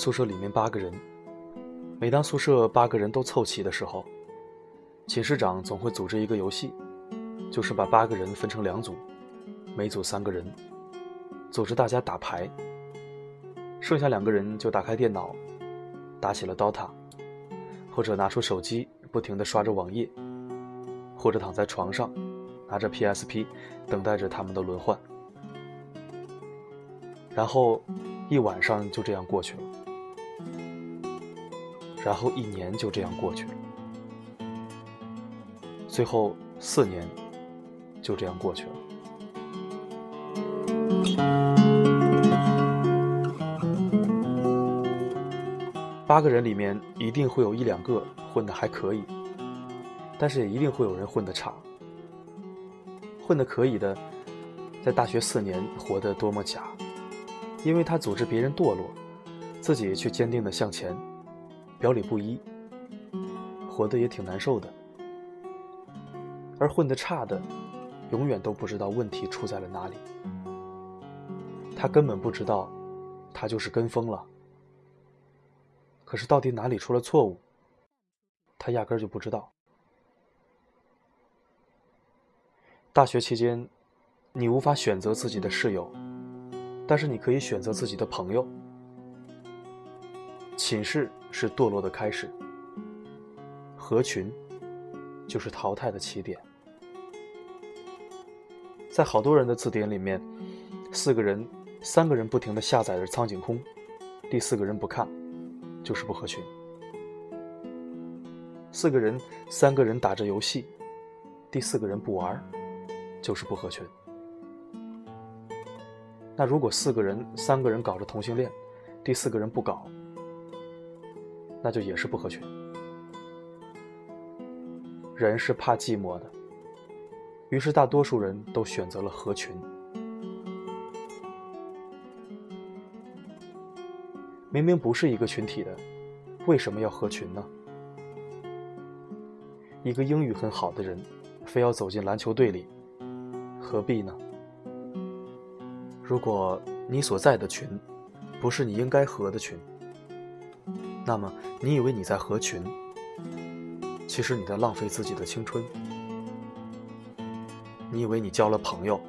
宿舍里面八个人。每当宿舍八个人都凑齐的时候，寝室长总会组织一个游戏，就是把八个人分成两组，每组三个人，组织大家打牌。剩下两个人就打开电脑，打起了 DOTA，或者拿出手机不停地刷着网页，或者躺在床上，拿着 PSP，等待着他们的轮换。然后，一晚上就这样过去了。然后一年就这样过去了。最后四年，就这样过去了。八个人里面一定会有一两个混得还可以，但是也一定会有人混得差。混得可以的，在大学四年活得多么假。因为他组织别人堕落，自己却坚定的向前，表里不一，活得也挺难受的。而混得差的，永远都不知道问题出在了哪里。他根本不知道，他就是跟风了。可是到底哪里出了错误，他压根儿就不知道。大学期间，你无法选择自己的室友。但是你可以选择自己的朋友。寝室是堕落的开始，合群就是淘汰的起点。在好多人的字典里面，四个人、三个人不停的下载着苍井空，第四个人不看，就是不合群。四个人、三个人打着游戏，第四个人不玩，就是不合群。那如果四个人、三个人搞着同性恋，第四个人不搞，那就也是不合群。人是怕寂寞的，于是大多数人都选择了合群。明明不是一个群体的，为什么要合群呢？一个英语很好的人，非要走进篮球队里，何必呢？如果你所在的群，不是你应该合的群，那么你以为你在合群，其实你在浪费自己的青春。你以为你交了朋友，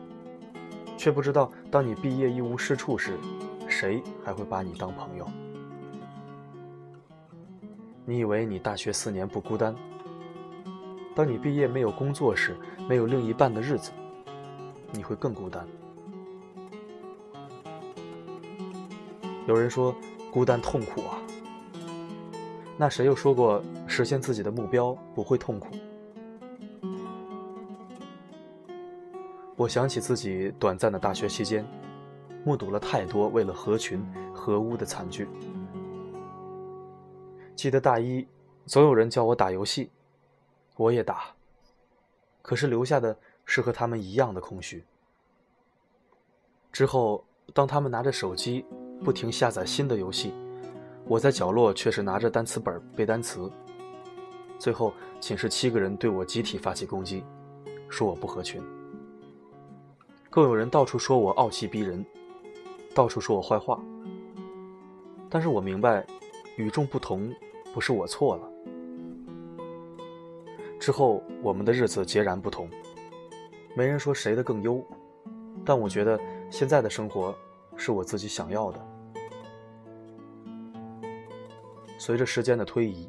却不知道当你毕业一无是处时，谁还会把你当朋友？你以为你大学四年不孤单，当你毕业没有工作时，没有另一半的日子，你会更孤单。有人说孤单痛苦啊，那谁又说过实现自己的目标不会痛苦？我想起自己短暂的大学期间，目睹了太多为了合群合污的惨剧。记得大一，总有人叫我打游戏，我也打，可是留下的是和他们一样的空虚。之后，当他们拿着手机。不停下载新的游戏，我在角落却是拿着单词本背单词。最后，寝室七个人对我集体发起攻击，说我不合群。更有人到处说我傲气逼人，到处说我坏话。但是我明白，与众不同不是我错了。之后，我们的日子截然不同，没人说谁的更优，但我觉得现在的生活是我自己想要的。随着时间的推移，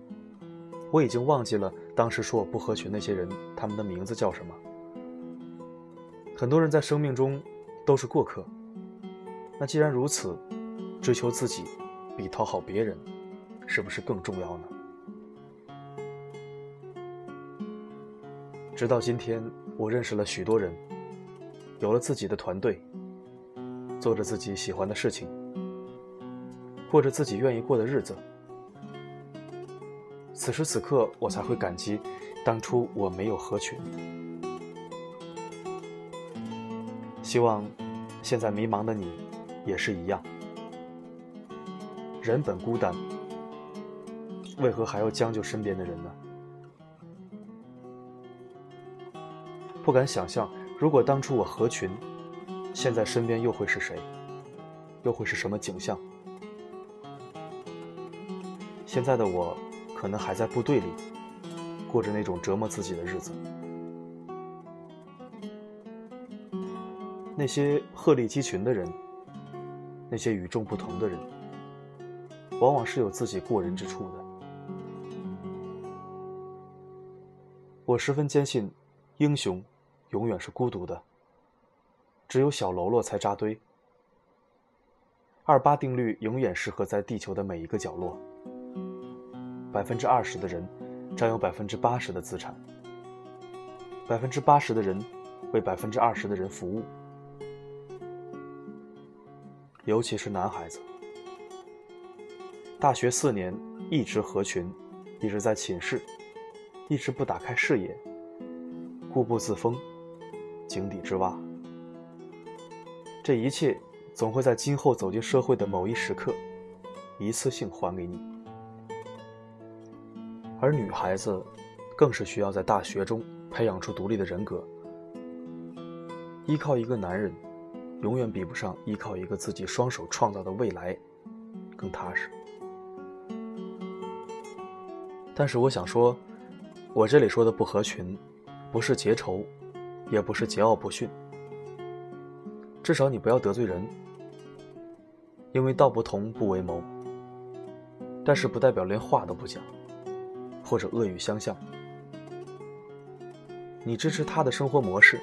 我已经忘记了当时说我不合群那些人，他们的名字叫什么。很多人在生命中都是过客，那既然如此，追求自己比讨好别人，是不是更重要呢？直到今天，我认识了许多人，有了自己的团队，做着自己喜欢的事情，过着自己愿意过的日子。此时此刻，我才会感激当初我没有合群。希望现在迷茫的你也是一样。人本孤单，为何还要将就身边的人呢？不敢想象，如果当初我合群，现在身边又会是谁？又会是什么景象？现在的我，可能还在部队里，过着那种折磨自己的日子。那些鹤立鸡群的人，那些与众不同的人，往往是有自己过人之处的。我十分坚信，英雄永远是孤独的，只有小喽啰才扎堆。二八定律永远适合在地球的每一个角落。百分之二十的人占有百分之八十的资产，百分之八十的人为百分之二十的人服务。尤其是男孩子，大学四年一直合群，一直在寝室，一直不打开视野，固步自封，井底之蛙。这一切。总会在今后走进社会的某一时刻，一次性还给你。而女孩子，更是需要在大学中培养出独立的人格。依靠一个男人，永远比不上依靠一个自己双手创造的未来更踏实。但是我想说，我这里说的不合群，不是结仇，也不是桀骜不驯。至少你不要得罪人。因为道不同不为谋，但是不代表连话都不讲，或者恶语相向。你支持他的生活模式，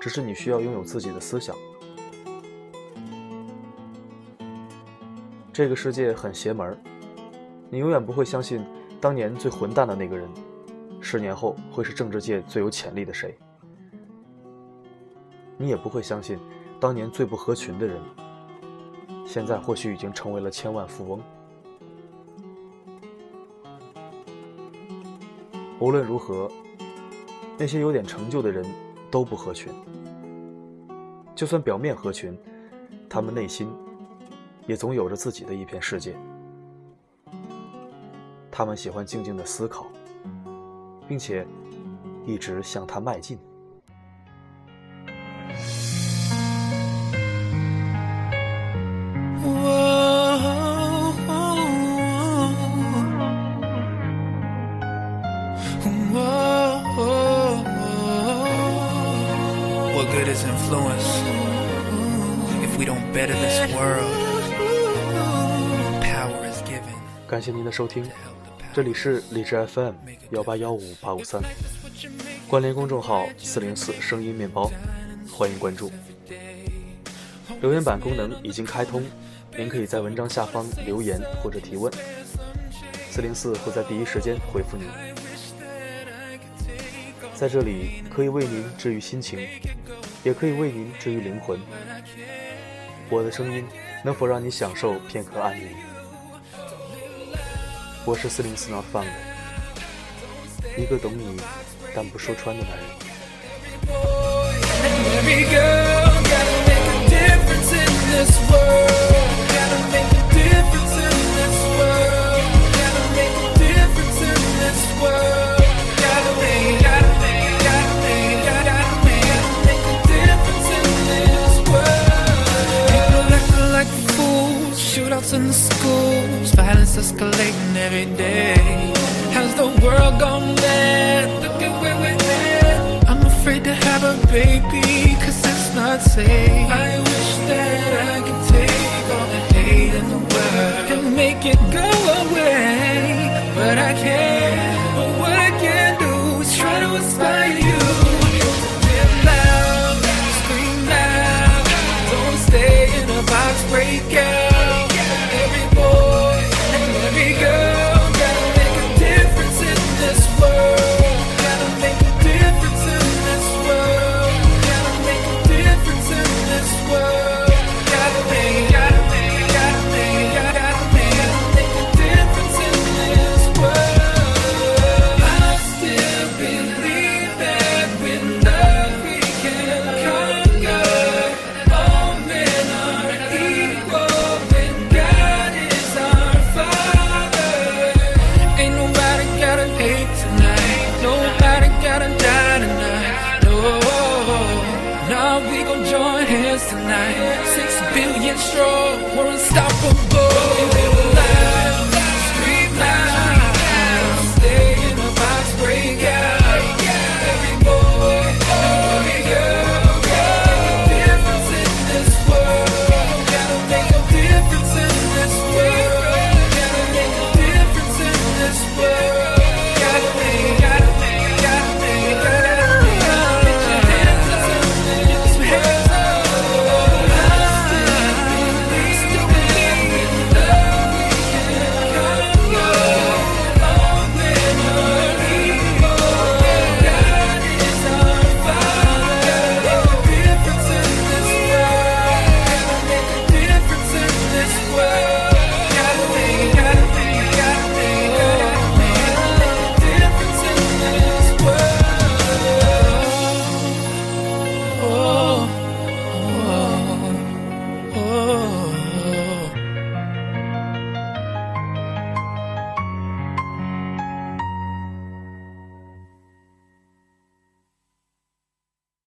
只是你需要拥有自己的思想。这个世界很邪门你永远不会相信当年最混蛋的那个人，十年后会是政治界最有潜力的谁。你也不会相信当年最不合群的人。现在或许已经成为了千万富翁。无论如何，那些有点成就的人都不合群。就算表面合群，他们内心也总有着自己的一片世界。他们喜欢静静的思考，并且一直向他迈进。感谢您的收听，这里是荔枝 FM 幺八幺五八五三，关联公众号四零四声音面包，欢迎关注。留言板功能已经开通，您可以在文章下方留言或者提问，四零四会在第一时间回复您。在这里可以为您治愈心情，也可以为您治愈灵魂。我的声音能否让你享受片刻安宁？我是四零四 not found，一个懂你但不说穿的男人。Schools, violence escalating every day. Has the world gone mad? Look at where we're at. I'm afraid to have a baby, cause it's not safe. I wish that I could take all the hate in the world and make it go away. But I can't,